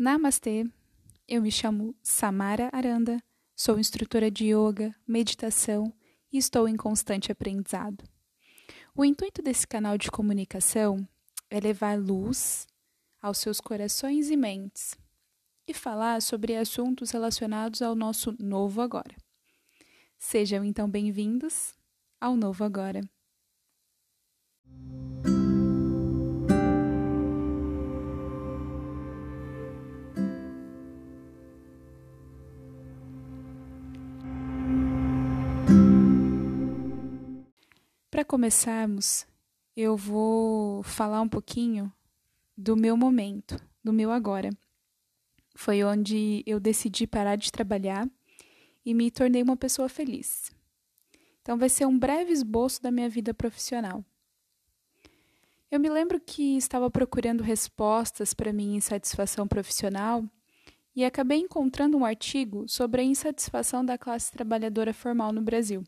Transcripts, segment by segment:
Namastê! Eu me chamo Samara Aranda, sou instrutora de yoga, meditação e estou em constante aprendizado. O intuito desse canal de comunicação é levar luz aos seus corações e mentes e falar sobre assuntos relacionados ao nosso novo agora. Sejam então bem-vindos ao Novo Agora. Para começarmos, eu vou falar um pouquinho do meu momento, do meu agora. Foi onde eu decidi parar de trabalhar e me tornei uma pessoa feliz. Então, vai ser um breve esboço da minha vida profissional. Eu me lembro que estava procurando respostas para minha insatisfação profissional e acabei encontrando um artigo sobre a insatisfação da classe trabalhadora formal no Brasil.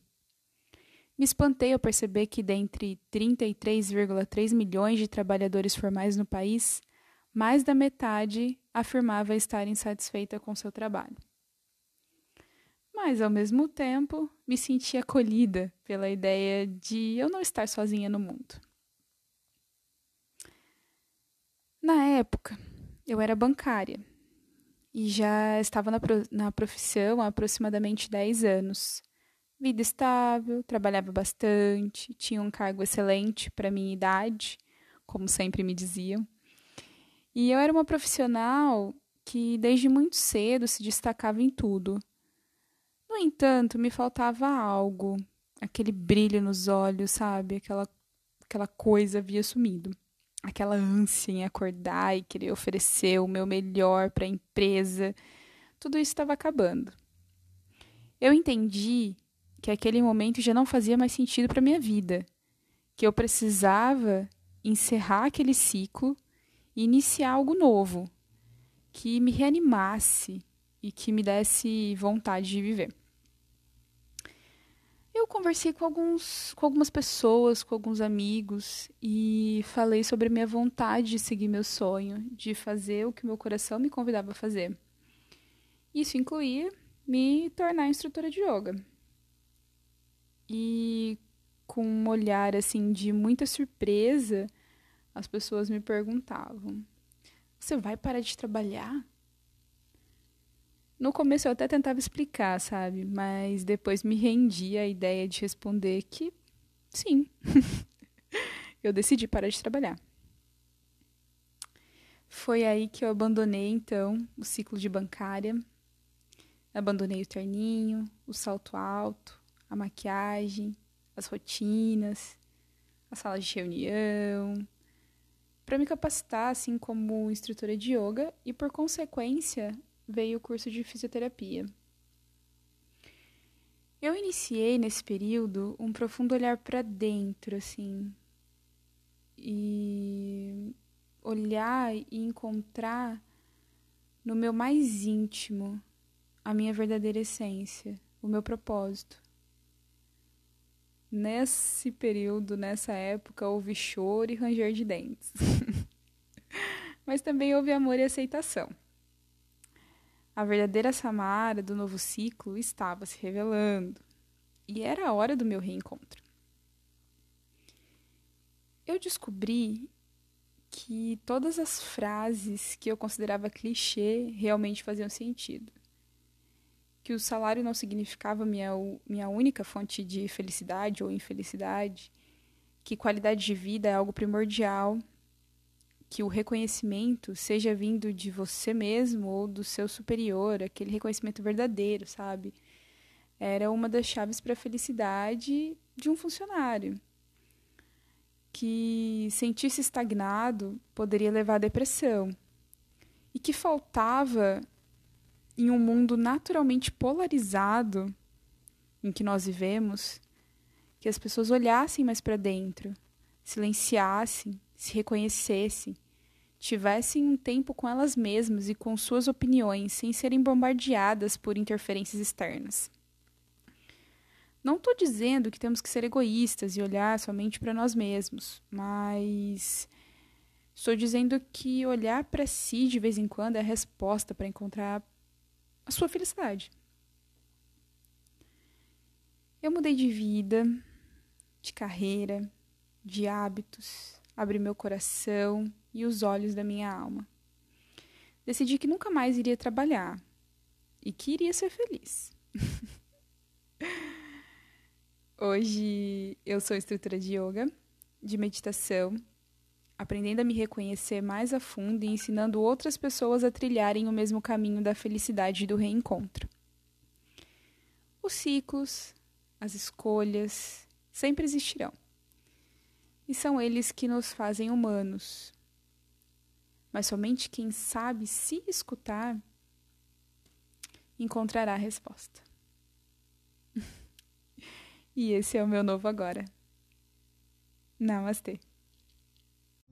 Me espantei ao perceber que, dentre 33,3 milhões de trabalhadores formais no país, mais da metade afirmava estar insatisfeita com seu trabalho. Mas, ao mesmo tempo, me senti acolhida pela ideia de eu não estar sozinha no mundo. Na época, eu era bancária e já estava na, na profissão há aproximadamente 10 anos vida estável, trabalhava bastante, tinha um cargo excelente para minha idade, como sempre me diziam. E eu era uma profissional que desde muito cedo se destacava em tudo. No entanto, me faltava algo, aquele brilho nos olhos, sabe? Aquela aquela coisa havia sumido. Aquela ânsia em acordar e querer oferecer o meu melhor para a empresa. Tudo isso estava acabando. Eu entendi que aquele momento já não fazia mais sentido para minha vida, que eu precisava encerrar aquele ciclo e iniciar algo novo, que me reanimasse e que me desse vontade de viver. Eu conversei com, alguns, com algumas pessoas, com alguns amigos e falei sobre minha vontade de seguir meu sonho, de fazer o que meu coração me convidava a fazer. Isso incluía me tornar instrutora de yoga e com um olhar assim de muita surpresa, as pessoas me perguntavam: "Você vai parar de trabalhar?" No começo eu até tentava explicar, sabe? Mas depois me rendi à ideia de responder que sim. eu decidi parar de trabalhar. Foi aí que eu abandonei então o ciclo de bancária. Abandonei o terninho, o salto alto, a maquiagem, as rotinas, as salas de reunião, para me capacitar assim como instrutora de yoga e por consequência veio o curso de fisioterapia. Eu iniciei nesse período um profundo olhar para dentro, assim, e olhar e encontrar no meu mais íntimo a minha verdadeira essência, o meu propósito. Nesse período, nessa época, houve choro e ranger de dentes. Mas também houve amor e aceitação. A verdadeira Samara do novo ciclo estava se revelando. E era a hora do meu reencontro. Eu descobri que todas as frases que eu considerava clichê realmente faziam sentido que o salário não significava minha, minha única fonte de felicidade ou infelicidade, que qualidade de vida é algo primordial, que o reconhecimento seja vindo de você mesmo ou do seu superior, aquele reconhecimento verdadeiro, sabe? Era uma das chaves para a felicidade de um funcionário. Que sentir-se estagnado poderia levar à depressão. E que faltava em um mundo naturalmente polarizado em que nós vivemos, que as pessoas olhassem mais para dentro, silenciassem, se reconhecessem, tivessem um tempo com elas mesmas e com suas opiniões, sem serem bombardeadas por interferências externas. Não estou dizendo que temos que ser egoístas e olhar somente para nós mesmos, mas Estou dizendo que olhar para si de vez em quando é a resposta para encontrar a sua felicidade. Eu mudei de vida, de carreira, de hábitos, abri meu coração e os olhos da minha alma. Decidi que nunca mais iria trabalhar e que iria ser feliz. Hoje eu sou instrutora de yoga, de meditação, aprendendo a me reconhecer mais a fundo e ensinando outras pessoas a trilharem o mesmo caminho da felicidade e do reencontro. Os ciclos, as escolhas sempre existirão. E são eles que nos fazem humanos. Mas somente quem sabe se escutar encontrará a resposta. E esse é o meu novo agora. Namastê.